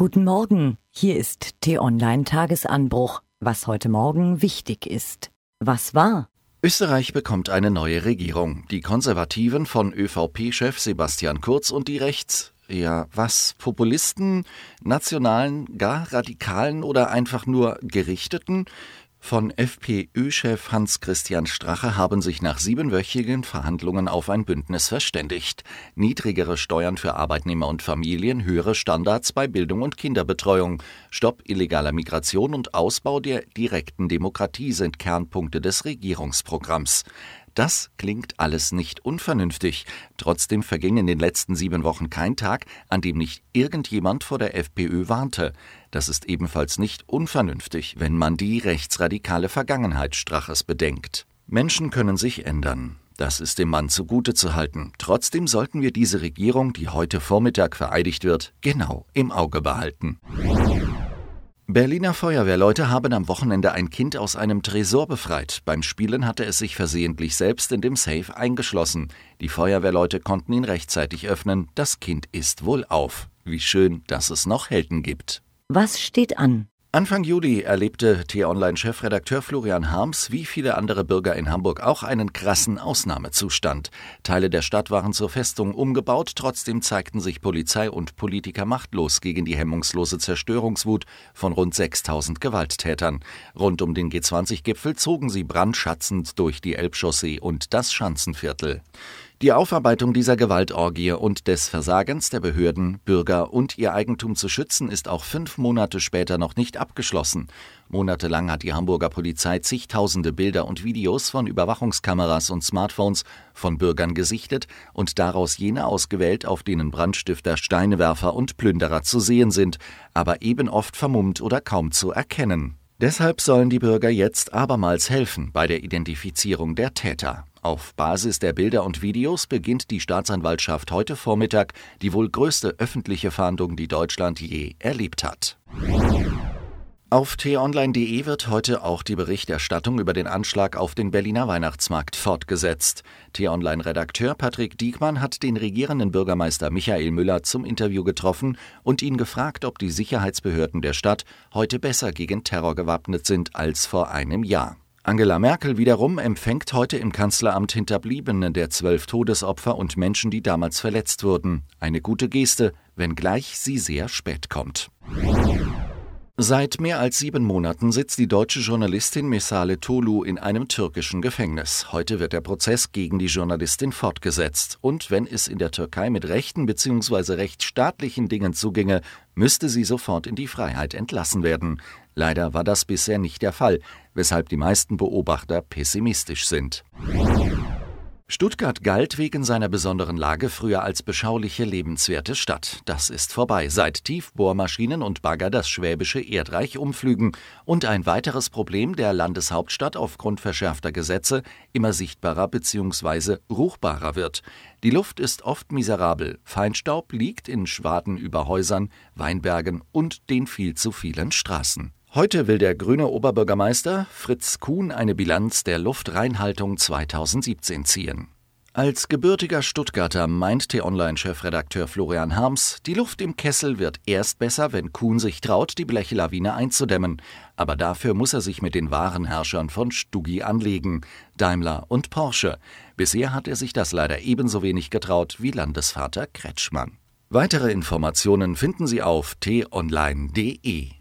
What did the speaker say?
Guten Morgen, hier ist T-Online Tagesanbruch, was heute Morgen wichtig ist. Was war? Österreich bekommt eine neue Regierung. Die Konservativen von ÖVP-Chef Sebastian Kurz und die Rechts, ja, was? Populisten, Nationalen, gar Radikalen oder einfach nur Gerichteten? Von FPÖ-Chef Hans-Christian Strache haben sich nach siebenwöchigen Verhandlungen auf ein Bündnis verständigt. Niedrigere Steuern für Arbeitnehmer und Familien, höhere Standards bei Bildung und Kinderbetreuung, Stopp illegaler Migration und Ausbau der direkten Demokratie sind Kernpunkte des Regierungsprogramms. Das klingt alles nicht unvernünftig. Trotzdem verging in den letzten sieben Wochen kein Tag, an dem nicht irgendjemand vor der FPÖ warnte. Das ist ebenfalls nicht unvernünftig, wenn man die rechtsradikale Vergangenheit Straches bedenkt. Menschen können sich ändern. Das ist dem Mann zugute zu halten. Trotzdem sollten wir diese Regierung, die heute Vormittag vereidigt wird, genau im Auge behalten. Berliner Feuerwehrleute haben am Wochenende ein Kind aus einem Tresor befreit. Beim Spielen hatte es sich versehentlich selbst in dem Safe eingeschlossen. Die Feuerwehrleute konnten ihn rechtzeitig öffnen. Das Kind ist wohl auf. Wie schön, dass es noch Helden gibt. Was steht an? Anfang Juli erlebte T-Online-Chefredakteur Florian Harms wie viele andere Bürger in Hamburg auch einen krassen Ausnahmezustand. Teile der Stadt waren zur Festung umgebaut, trotzdem zeigten sich Polizei und Politiker machtlos gegen die hemmungslose Zerstörungswut von rund 6000 Gewalttätern. Rund um den G20-Gipfel zogen sie brandschatzend durch die Elbchaussee und das Schanzenviertel. Die Aufarbeitung dieser Gewaltorgie und des Versagens der Behörden, Bürger und ihr Eigentum zu schützen, ist auch fünf Monate später noch nicht abgeschlossen. Monatelang hat die Hamburger Polizei zigtausende Bilder und Videos von Überwachungskameras und Smartphones von Bürgern gesichtet und daraus jene ausgewählt, auf denen Brandstifter, Steinewerfer und Plünderer zu sehen sind, aber eben oft vermummt oder kaum zu erkennen. Deshalb sollen die Bürger jetzt abermals helfen bei der Identifizierung der Täter. Auf Basis der Bilder und Videos beginnt die Staatsanwaltschaft heute Vormittag die wohl größte öffentliche Fahndung, die Deutschland je erlebt hat. Auf t-online.de wird heute auch die Berichterstattung über den Anschlag auf den Berliner Weihnachtsmarkt fortgesetzt. T-Online-Redakteur Patrick Diekmann hat den regierenden Bürgermeister Michael Müller zum Interview getroffen und ihn gefragt, ob die Sicherheitsbehörden der Stadt heute besser gegen Terror gewappnet sind als vor einem Jahr. Angela Merkel wiederum empfängt heute im Kanzleramt Hinterbliebene der zwölf Todesopfer und Menschen, die damals verletzt wurden. Eine gute Geste, wenngleich sie sehr spät kommt. Seit mehr als sieben Monaten sitzt die deutsche Journalistin Mesale Tolu in einem türkischen Gefängnis. Heute wird der Prozess gegen die Journalistin fortgesetzt. Und wenn es in der Türkei mit rechten bzw. rechtsstaatlichen Dingen zuginge, müsste sie sofort in die Freiheit entlassen werden. Leider war das bisher nicht der Fall, weshalb die meisten Beobachter pessimistisch sind. Stuttgart galt wegen seiner besonderen Lage früher als beschauliche, lebenswerte Stadt. Das ist vorbei, seit Tiefbohrmaschinen und Bagger das schwäbische Erdreich umflügen und ein weiteres Problem der Landeshauptstadt aufgrund verschärfter Gesetze immer sichtbarer bzw. ruchbarer wird. Die Luft ist oft miserabel, Feinstaub liegt in Schwaden über Häusern, Weinbergen und den viel zu vielen Straßen. Heute will der grüne Oberbürgermeister Fritz Kuhn eine Bilanz der Luftreinhaltung 2017 ziehen. Als gebürtiger Stuttgarter meint T-Online-Chefredakteur Florian Harms, die Luft im Kessel wird erst besser, wenn Kuhn sich traut, die Blechlawine einzudämmen. Aber dafür muss er sich mit den wahren Herrschern von Stuggi anlegen, Daimler und Porsche. Bisher hat er sich das leider ebenso wenig getraut wie Landesvater Kretschmann. Weitere Informationen finden Sie auf t-online.de.